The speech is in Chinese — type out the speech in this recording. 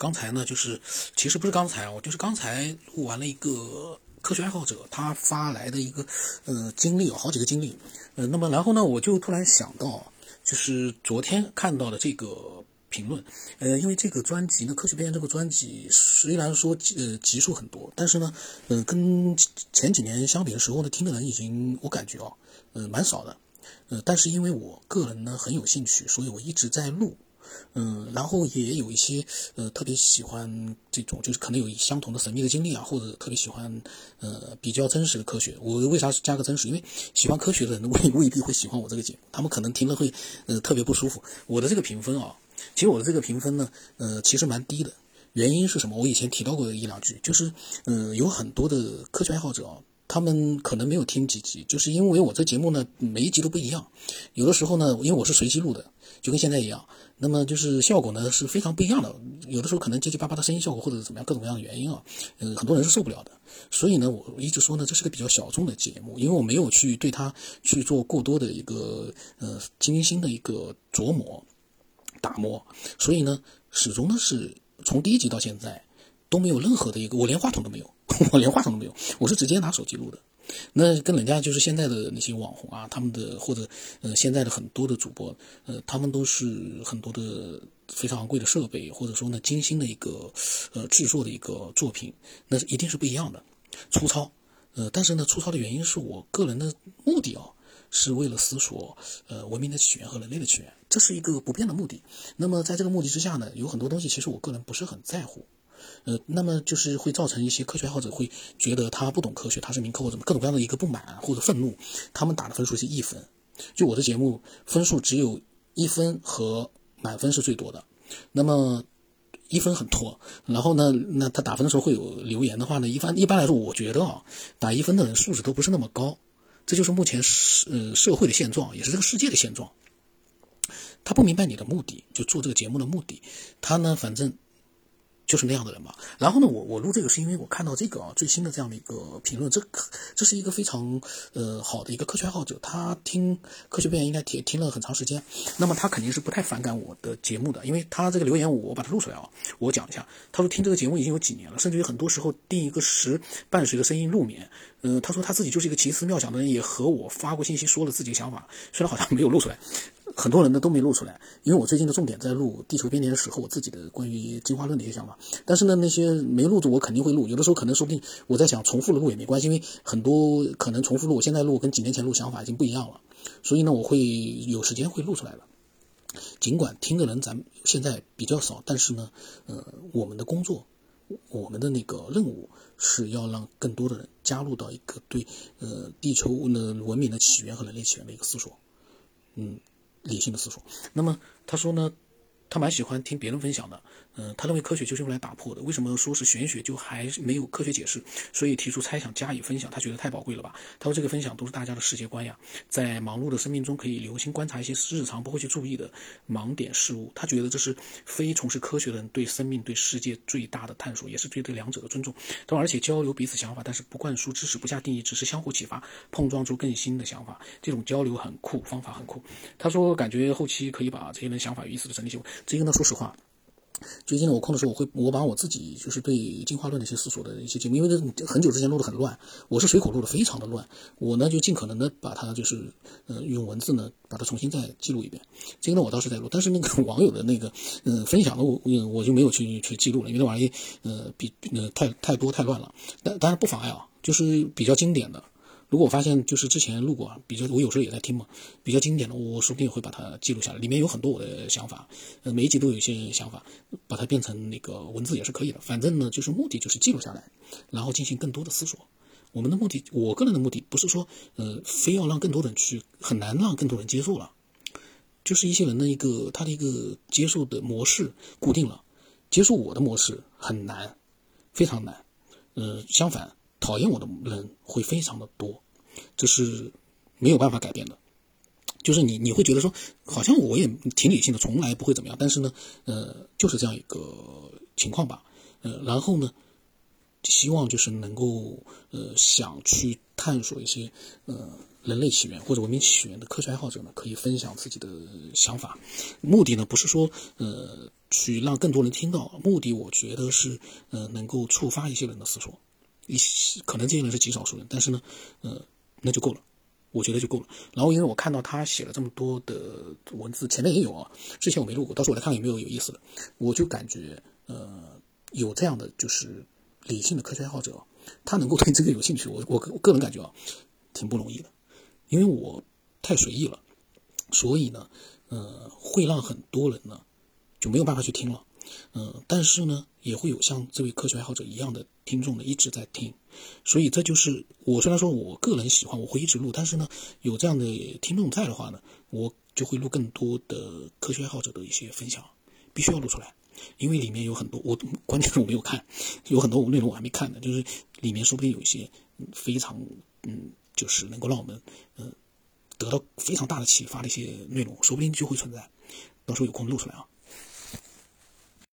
刚才呢，就是其实不是刚才，我就是刚才录完了一个科学爱好者他发来的一个呃经历，有好几个经历，呃，那么然后呢，我就突然想到，就是昨天看到的这个评论，呃，因为这个专辑呢，科学边这个专辑虽然说呃集数很多，但是呢，呃，跟前几年相比的时候呢，听的人已经我感觉啊，呃，蛮少的，呃，但是因为我个人呢很有兴趣，所以我一直在录。嗯，然后也有一些呃特别喜欢这种，就是可能有相同的神秘的经历啊，或者特别喜欢呃比较真实的科学。我为啥加个真实？因为喜欢科学的人未 未必会喜欢我这个节目，他们可能听了会呃特别不舒服。我的这个评分啊，其实我的这个评分呢，呃其实蛮低的。原因是什么？我以前提到过一两句，就是嗯有很多的科学爱好者啊。他们可能没有听几集，就是因为我这节目呢，每一集都不一样。有的时候呢，因为我是随机录的，就跟现在一样，那么就是效果呢是非常不一样的。有的时候可能结结巴巴的声音效果，或者怎么样各种各样的原因啊，嗯，很多人是受不了的。所以呢，我一直说呢，这是个比较小众的节目，因为我没有去对它去做过多的一个呃精心的一个琢磨、打磨，所以呢，始终呢是从第一集到现在都没有任何的一个，我连话筒都没有。我连话筒都没有，我是直接拿手机录的。那跟人家就是现在的那些网红啊，他们的或者呃现在的很多的主播，呃，他们都是很多的非常昂贵的设备，或者说呢精心的一个呃制作的一个作品，那一定是不一样的，粗糙。呃，但是呢，粗糙的原因是我个人的目的啊，是为了思索呃文明的起源和人类的起源，这是一个不变的目的。那么在这个目的之下呢，有很多东西其实我个人不是很在乎。呃，那么就是会造成一些科学爱好者会觉得他不懂科学，他是民科或者各种各样的一个不满或者愤怒，他们打的分数是一分，就我的节目分数只有一分和满分是最多的，那么一分很多，然后呢，那他打分的时候会有留言的话呢，一般一般来说，我觉得啊，打一分的人素质都不是那么高，这就是目前社呃社会的现状，也是这个世界的现状。他不明白你的目的，就做这个节目的目的，他呢，反正。就是那样的人嘛。然后呢，我我录这个是因为我看到这个啊最新的这样的一个评论，这这是一个非常呃好的一个科学爱好者，他听科学边缘应该听听了很长时间，那么他肯定是不太反感我的节目的，因为他这个留言我把它录出来啊，我讲一下，他说听这个节目已经有几年了，甚至于很多时候定一个时伴随着声音入眠。嗯，他说他自己就是一个奇思妙想的人，也和我发过信息说了自己的想法，虽然好像没有录出来。很多人呢都没录出来，因为我最近的重点在录地球编年史和我自己的关于进化论的一些想法。但是呢，那些没录的我肯定会录，有的时候可能说不定我在想重复的录也没关系，因为很多可能重复录，我现在录跟几年前录想法已经不一样了，所以呢，我会有时间会录出来的。尽管听的人咱们现在比较少，但是呢，呃，我们的工作，我们的那个任务是要让更多的人加入到一个对呃地球的文明的起源和人类起源的一个思索，嗯。理性的思索。那么他说呢，他蛮喜欢听别人分享的。嗯，他认为科学就是用来打破的。为什么说是玄学，就还没有科学解释？所以提出猜想加以分享，他觉得太宝贵了吧？他说这个分享都是大家的世界观呀，在忙碌的生命中可以留心观察一些日常不会去注意的盲点事物。他觉得这是非从事科学的人对生命、对世界最大的探索，也是对这两者的尊重。他说，而且交流彼此想法，但是不灌输知识、不下定义，只是相互启发，碰撞出更新的想法。这种交流很酷，方法很酷。他说，感觉后期可以把这些人想法有意思的整理起来。这个呢，说实话。最近呢，我空的时候，我会我把我自己就是对进化论的一些思索的一些节目，因为这很久之前录的很乱，我是随口录的，非常的乱。我呢就尽可能的把它就是呃用文字呢把它重新再记录一遍。这个呢我倒是在录，但是那个 网友的那个嗯分享的我我就没有去去记录了，因为那玩意呃比呃太太多太乱了。但当然不妨碍啊，就是比较经典的。如果我发现就是之前录过比较，我有时候也在听嘛，比较经典的，我说不定会把它记录下来。里面有很多我的想法，呃，每一集都有一些想法，把它变成那个文字也是可以的。反正呢，就是目的就是记录下来，然后进行更多的思索。我们的目的，我个人的目的不是说，呃，非要让更多人去，很难让更多人接受了，就是一些人的一个他的一个接受的模式固定了，接受我的模式很难，非常难。呃，相反。讨厌我的人会非常的多，这是没有办法改变的。就是你你会觉得说，好像我也挺理性的，从来不会怎么样。但是呢，呃，就是这样一个情况吧。呃，然后呢，希望就是能够呃想去探索一些呃人类起源或者文明起源的科学爱好者呢，可以分享自己的想法。目的呢不是说呃去让更多人听到，目的我觉得是，呃，能够触发一些人的思索，一些可能这些人是极少数人，但是呢，呃，那就够了，我觉得就够了。然后因为我看到他写了这么多的文字，前面也有啊，之前我没录过，到时候我来看有没有有意思的，我就感觉，呃，有这样的就是理性的科学爱好者，他能够对这个有兴趣，我我我个人感觉啊，挺不容易的，因为我太随意了，所以呢，呃，会让很多人呢。就没有办法去听了，嗯，但是呢，也会有像这位科学爱好者一样的听众呢一直在听，所以这就是我虽然说我个人喜欢，我会一直录，但是呢，有这样的听众在的话呢，我就会录更多的科学爱好者的一些分享，必须要录出来，因为里面有很多我关键是我没有看，有很多内容我还没看呢，就是里面说不定有一些非常嗯，就是能够让我们嗯得到非常大的启发的一些内容，说不定就会存在，到时候有空录出来啊。